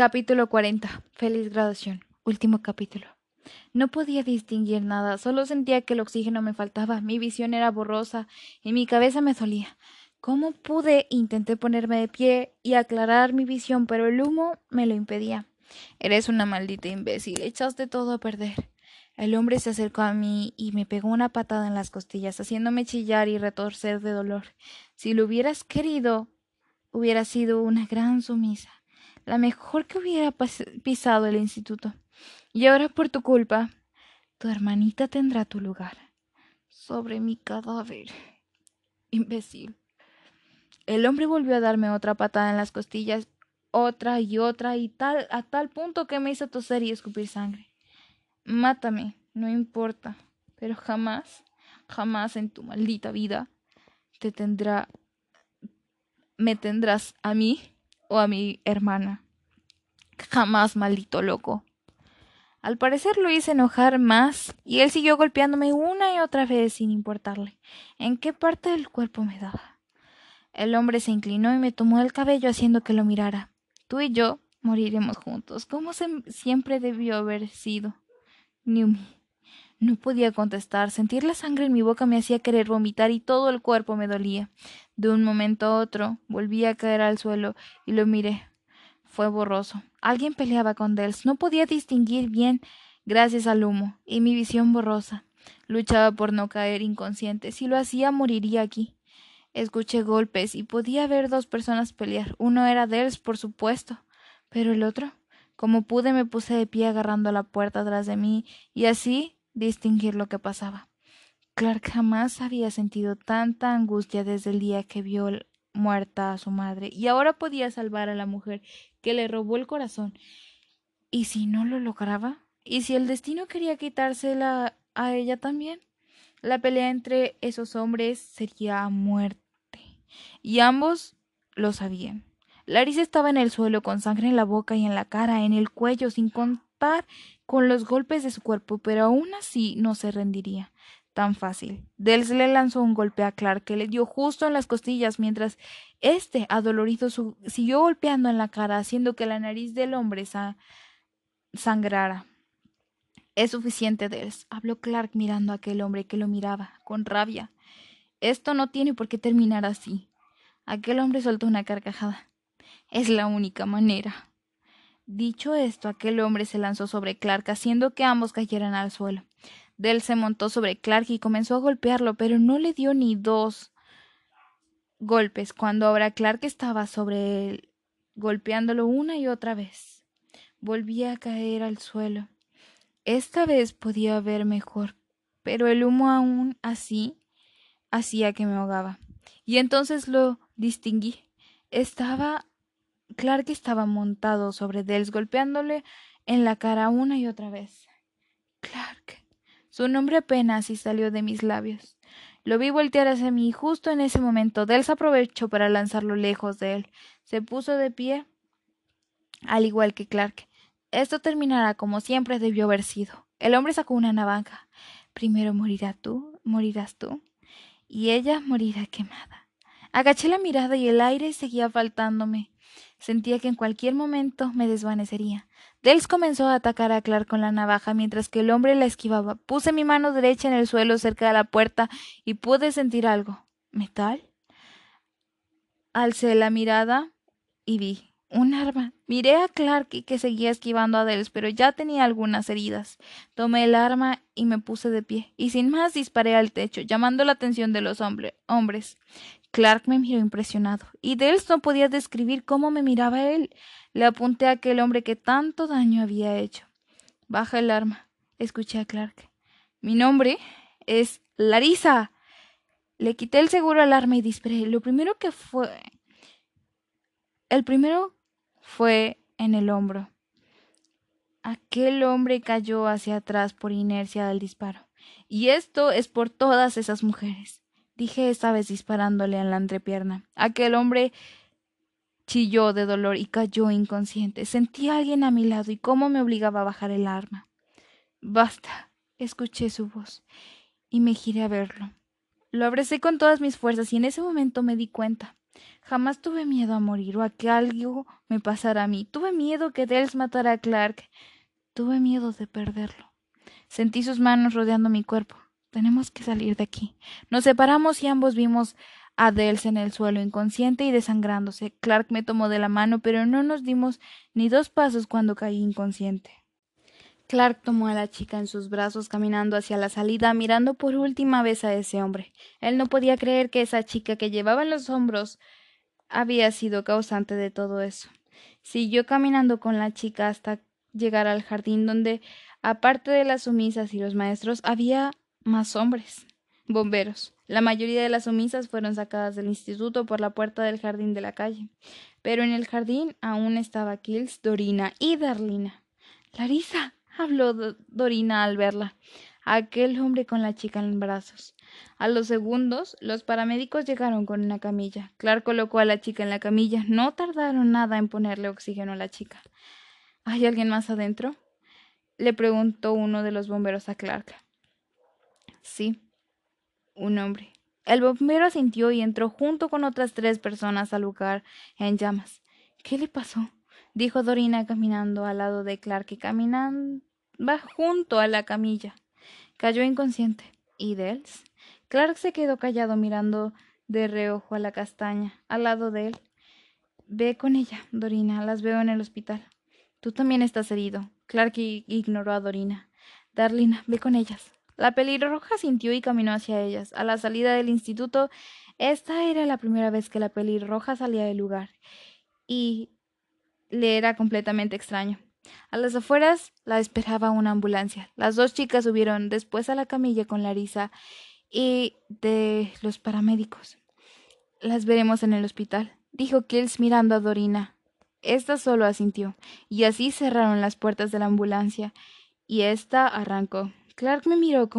Capítulo 40. Feliz graduación. Último capítulo. No podía distinguir nada, solo sentía que el oxígeno me faltaba, mi visión era borrosa y mi cabeza me dolía. ¿Cómo pude? Intenté ponerme de pie y aclarar mi visión, pero el humo me lo impedía. Eres una maldita imbécil, echaste todo a perder. El hombre se acercó a mí y me pegó una patada en las costillas, haciéndome chillar y retorcer de dolor. Si lo hubieras querido, hubiera sido una gran sumisa la mejor que hubiera pisado el instituto. Y ahora por tu culpa, tu hermanita tendrá tu lugar. Sobre mi cadáver. Imbécil. El hombre volvió a darme otra patada en las costillas, otra y otra, y tal, a tal punto que me hizo toser y escupir sangre. Mátame, no importa, pero jamás, jamás en tu maldita vida te tendrá, me tendrás a mí o a mi hermana. Jamás, maldito loco. Al parecer lo hice enojar más, y él siguió golpeándome una y otra vez sin importarle en qué parte del cuerpo me daba. El hombre se inclinó y me tomó el cabello haciendo que lo mirara. Tú y yo moriremos juntos, como siempre debió haber sido. Newmy. No podía contestar. Sentir la sangre en mi boca me hacía querer vomitar y todo el cuerpo me dolía. De un momento a otro volví a caer al suelo y lo miré. Fue borroso. Alguien peleaba con Dels. No podía distinguir bien gracias al humo y mi visión borrosa. Luchaba por no caer inconsciente. Si lo hacía, moriría aquí. Escuché golpes y podía ver dos personas pelear. Uno era Dels, por supuesto. Pero el otro. Como pude, me puse de pie agarrando la puerta tras de mí y así distinguir lo que pasaba. Clark jamás había sentido tanta angustia desde el día que vio muerta a su madre y ahora podía salvar a la mujer que le robó el corazón. ¿Y si no lo lograba? ¿Y si el destino quería quitársela a ella también? La pelea entre esos hombres sería muerte. Y ambos lo sabían. Larissa estaba en el suelo con sangre en la boca y en la cara, en el cuello, sin contar con los golpes de su cuerpo, pero aún así no se rendiría tan fácil. Dels le lanzó un golpe a Clark que le dio justo en las costillas, mientras este, adolorido, siguió golpeando en la cara, haciendo que la nariz del hombre sangrara. Es suficiente, Dels, habló Clark mirando a aquel hombre que lo miraba, con rabia. Esto no tiene por qué terminar así. Aquel hombre soltó una carcajada. Es la única manera. Dicho esto, aquel hombre se lanzó sobre Clark, haciendo que ambos cayeran al suelo. Dell se montó sobre Clark y comenzó a golpearlo, pero no le dio ni dos golpes cuando ahora Clark estaba sobre él, golpeándolo una y otra vez. Volvía a caer al suelo. Esta vez podía ver mejor, pero el humo aún así hacía que me ahogaba. Y entonces lo distinguí. Estaba Clark estaba montado sobre Dels, golpeándole en la cara una y otra vez. Clark. Su nombre apenas si salió de mis labios. Lo vi voltear hacia mí y justo en ese momento Dels aprovechó para lanzarlo lejos de él. Se puso de pie, al igual que Clark. Esto terminará como siempre debió haber sido. El hombre sacó una navaja. Primero morirá tú, morirás tú, y ella morirá quemada. Agaché la mirada y el aire seguía faltándome. Sentía que en cualquier momento me desvanecería. Dels comenzó a atacar a Clark con la navaja mientras que el hombre la esquivaba. Puse mi mano derecha en el suelo cerca de la puerta y pude sentir algo. ¿Metal? Alcé la mirada y vi un arma. Miré a Clark que seguía esquivando a Dels, pero ya tenía algunas heridas. Tomé el arma y me puse de pie, y sin más disparé al techo, llamando la atención de los hombres. Clark me miró impresionado, y Dels no podía describir cómo me miraba él. Le apunté a aquel hombre que tanto daño había hecho. Baja el arma. Escuché a Clark. Mi nombre es Larisa. Le quité el seguro al arma y disparé. Lo primero que fue. El primero fue en el hombro. Aquel hombre cayó hacia atrás por inercia del disparo. Y esto es por todas esas mujeres dije esta vez disparándole en la entrepierna. Aquel hombre chilló de dolor y cayó inconsciente. Sentí a alguien a mi lado y cómo me obligaba a bajar el arma. Basta. escuché su voz y me giré a verlo. Lo abracé con todas mis fuerzas y en ese momento me di cuenta. Jamás tuve miedo a morir o a que algo me pasara a mí. Tuve miedo que Dels matara a Clark. Tuve miedo de perderlo. Sentí sus manos rodeando mi cuerpo. Tenemos que salir de aquí. Nos separamos y ambos vimos a Dels en el suelo, inconsciente y desangrándose. Clark me tomó de la mano, pero no nos dimos ni dos pasos cuando caí inconsciente. Clark tomó a la chica en sus brazos caminando hacia la salida, mirando por última vez a ese hombre. Él no podía creer que esa chica que llevaba en los hombros había sido causante de todo eso. Siguió caminando con la chica hasta llegar al jardín donde, aparte de las sumisas y los maestros, había más hombres, bomberos. La mayoría de las sumisas fueron sacadas del instituto por la puerta del jardín de la calle. Pero en el jardín aún estaba Kills, Dorina y Darlina. Larisa, habló Dorina al verla. Aquel hombre con la chica en brazos. A los segundos, los paramédicos llegaron con una camilla. Clark colocó a la chica en la camilla. No tardaron nada en ponerle oxígeno a la chica. ¿Hay alguien más adentro? le preguntó uno de los bomberos a Clark. Sí, un hombre. El bombero asintió y entró junto con otras tres personas al lugar en llamas. ¿Qué le pasó? dijo Dorina caminando al lado de Clark y caminando junto a la camilla. Cayó inconsciente. ¿Y Dels? Clark se quedó callado mirando de reojo a la castaña, al lado de él. Ve con ella, Dorina, las veo en el hospital. Tú también estás herido. Clark ignoró a Dorina. Darlina, ve con ellas. La pelirroja sintió y caminó hacia ellas. A la salida del instituto, esta era la primera vez que la pelirroja salía del lugar. Y le era completamente extraño. A las afueras la esperaba una ambulancia. Las dos chicas subieron después a la camilla con Larisa y de los paramédicos. Las veremos en el hospital, dijo Kills mirando a Dorina. Esta solo asintió, y así cerraron las puertas de la ambulancia, y ésta arrancó. Clark me miró,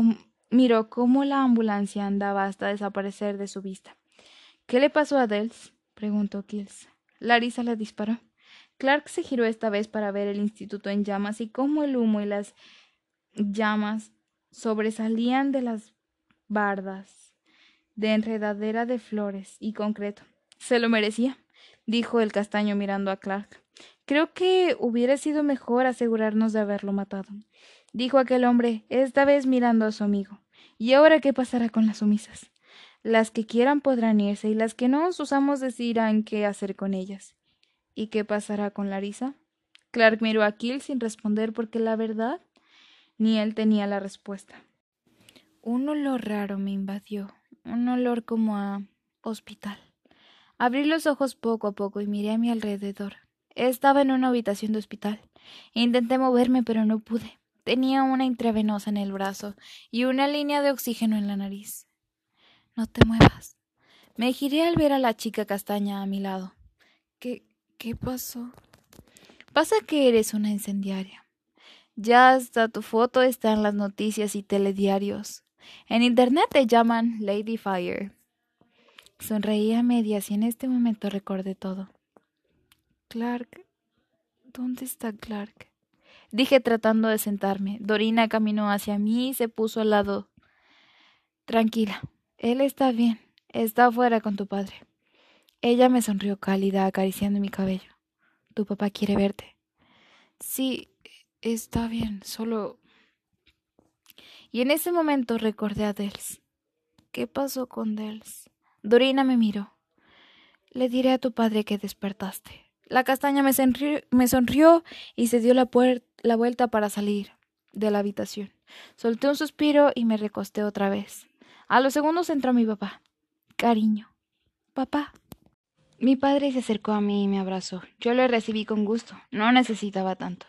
miró cómo la ambulancia andaba hasta desaparecer de su vista. ¿Qué le pasó a Dels? preguntó Kills. Larisa le disparó. Clark se giró esta vez para ver el instituto en llamas y cómo el humo y las llamas sobresalían de las bardas de enredadera de flores y concreto. Se lo merecía, dijo el castaño mirando a Clark. Creo que hubiera sido mejor asegurarnos de haberlo matado, dijo aquel hombre, esta vez mirando a su amigo. ¿Y ahora qué pasará con las sumisas? Las que quieran podrán irse y las que no, sus amos decidirán qué hacer con ellas. ¿Y qué pasará con Larisa? Clark miró a Kill sin responder porque la verdad ni él tenía la respuesta. Un olor raro me invadió, un olor como a hospital. Abrí los ojos poco a poco y miré a mi alrededor. Estaba en una habitación de hospital. Intenté moverme, pero no pude. Tenía una intravenosa en el brazo y una línea de oxígeno en la nariz. No te muevas. Me giré al ver a la chica castaña a mi lado. ¿Qué, ¿Qué pasó? Pasa que eres una incendiaria. Ya hasta tu foto está en las noticias y telediarios. En internet te llaman Lady Fire. Sonreí a medias y en este momento recordé todo. Clark. ¿Dónde está Clark? Dije tratando de sentarme. Dorina caminó hacia mí y se puso al lado. Tranquila. Él está bien. Está afuera con tu padre. Ella me sonrió cálida, acariciando mi cabello. Tu papá quiere verte. Sí, está bien, solo. Y en ese momento recordé a Dels. ¿Qué pasó con Dels? Dorina me miró. Le diré a tu padre que despertaste. La castaña me sonrió, y se dio la, la vuelta para salir de la habitación. Solté un suspiro y me recosté otra vez. A los segundos entró mi papá. Cariño. Papá. Mi padre se acercó a mí y me abrazó. Yo le recibí con gusto. No necesitaba tanto.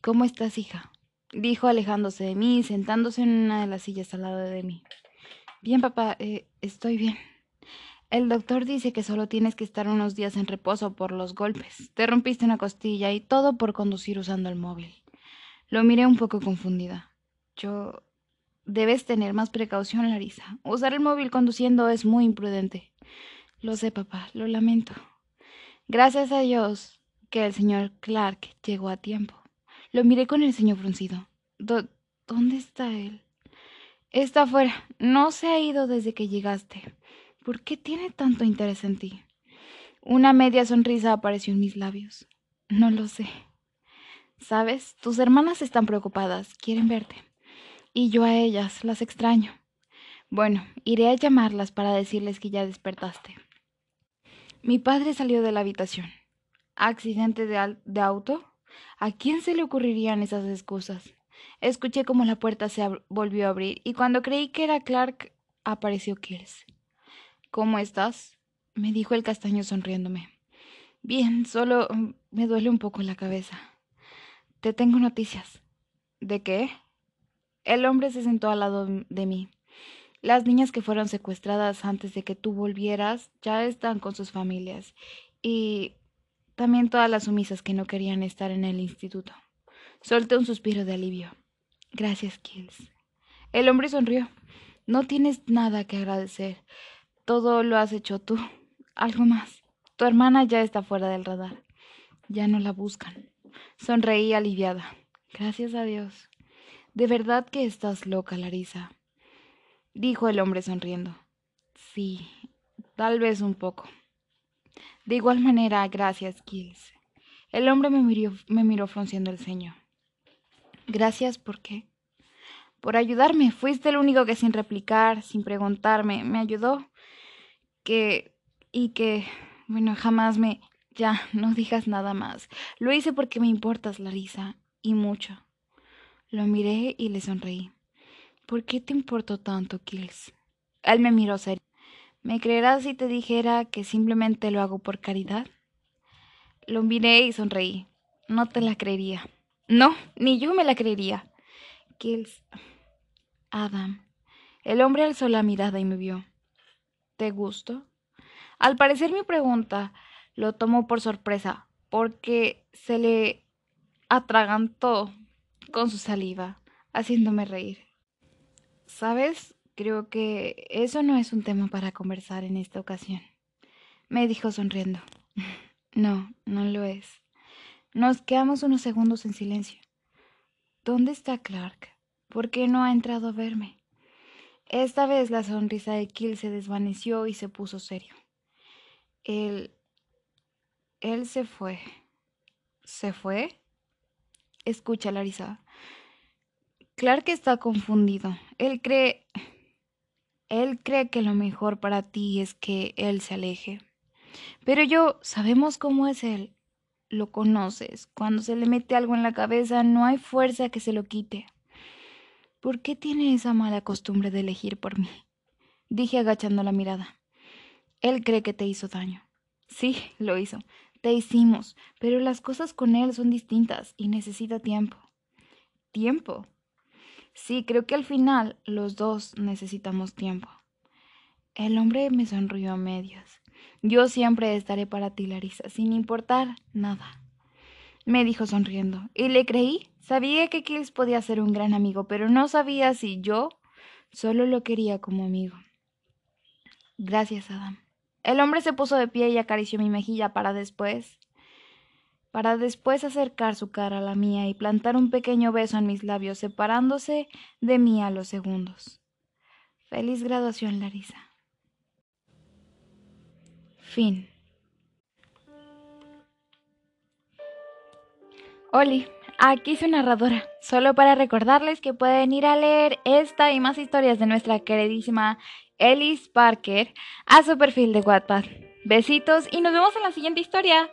¿Cómo estás, hija? dijo alejándose de mí y sentándose en una de las sillas al lado de mí. Bien, papá, eh, estoy bien. El doctor dice que solo tienes que estar unos días en reposo por los golpes. Te rompiste una costilla y todo por conducir usando el móvil. Lo miré un poco confundida. Yo... Debes tener más precaución, Larisa. Usar el móvil conduciendo es muy imprudente. Lo sé, papá, lo lamento. Gracias a Dios que el señor Clark llegó a tiempo. Lo miré con el señor fruncido. ¿Dónde está él? Está afuera. No se ha ido desde que llegaste. ¿Por qué tiene tanto interés en ti? Una media sonrisa apareció en mis labios. No lo sé. Sabes, tus hermanas están preocupadas, quieren verte. Y yo a ellas, las extraño. Bueno, iré a llamarlas para decirles que ya despertaste. Mi padre salió de la habitación. ¿Accidente de, de auto? ¿A quién se le ocurrirían esas excusas? Escuché como la puerta se volvió a abrir y cuando creí que era Clark, apareció Kills. ¿Cómo estás? me dijo el castaño sonriéndome. Bien, solo mm, me duele un poco la cabeza. Te tengo noticias. ¿De qué? El hombre se sentó al lado de mí. Las niñas que fueron secuestradas antes de que tú volvieras ya están con sus familias. Y también todas las sumisas que no querían estar en el instituto. Solté un suspiro de alivio. Gracias, Kills. El hombre sonrió. No tienes nada que agradecer. Todo lo has hecho tú. Algo más. Tu hermana ya está fuera del radar. Ya no la buscan. Sonreí aliviada. Gracias a Dios. De verdad que estás loca, Larisa. Dijo el hombre sonriendo. Sí, tal vez un poco. De igual manera, gracias, Kills. El hombre me miró, me miró frunciendo el ceño. Gracias, ¿por qué? Por ayudarme. Fuiste el único que sin replicar, sin preguntarme, me ayudó. Que... y que... bueno, jamás me... Ya, no digas nada más. Lo hice porque me importas, Larisa, y mucho. Lo miré y le sonreí. ¿Por qué te importó tanto, Kills? Él me miró serio. ¿Me creerás si te dijera que simplemente lo hago por caridad? Lo miré y sonreí. No te la creería. No, ni yo me la creería. Kills. Adam. El hombre alzó la mirada y me vio. ¿Te gusto? Al parecer mi pregunta lo tomó por sorpresa, porque se le atragantó con su saliva, haciéndome reír. ¿Sabes? Creo que eso no es un tema para conversar en esta ocasión, me dijo sonriendo. No, no lo es. Nos quedamos unos segundos en silencio. ¿Dónde está Clark? ¿Por qué no ha entrado a verme? Esta vez la sonrisa de Kill se desvaneció y se puso serio. Él él se fue. ¿Se fue? Escucha, Larisa. Clark está confundido. Él cree... Él cree que lo mejor para ti es que él se aleje. Pero yo, sabemos cómo es él. Lo conoces. Cuando se le mete algo en la cabeza, no hay fuerza que se lo quite. ¿Por qué tiene esa mala costumbre de elegir por mí? Dije agachando la mirada. Él cree que te hizo daño. Sí, lo hizo. Te hicimos, pero las cosas con él son distintas y necesita tiempo. ¿Tiempo? Sí, creo que al final los dos necesitamos tiempo. El hombre me sonrió a medias. Yo siempre estaré para ti, Larisa, sin importar nada. Me dijo sonriendo. Y le creí. Sabía que Kills podía ser un gran amigo, pero no sabía si yo solo lo quería como amigo. Gracias, Adam. El hombre se puso de pie y acarició mi mejilla para después para después acercar su cara a la mía y plantar un pequeño beso en mis labios, separándose de mí a los segundos. Feliz graduación, Larisa. Fin. Oli, aquí su narradora, solo para recordarles que pueden ir a leer esta y más historias de nuestra queridísima Ellis Parker a su perfil de Wattpad. Besitos y nos vemos en la siguiente historia.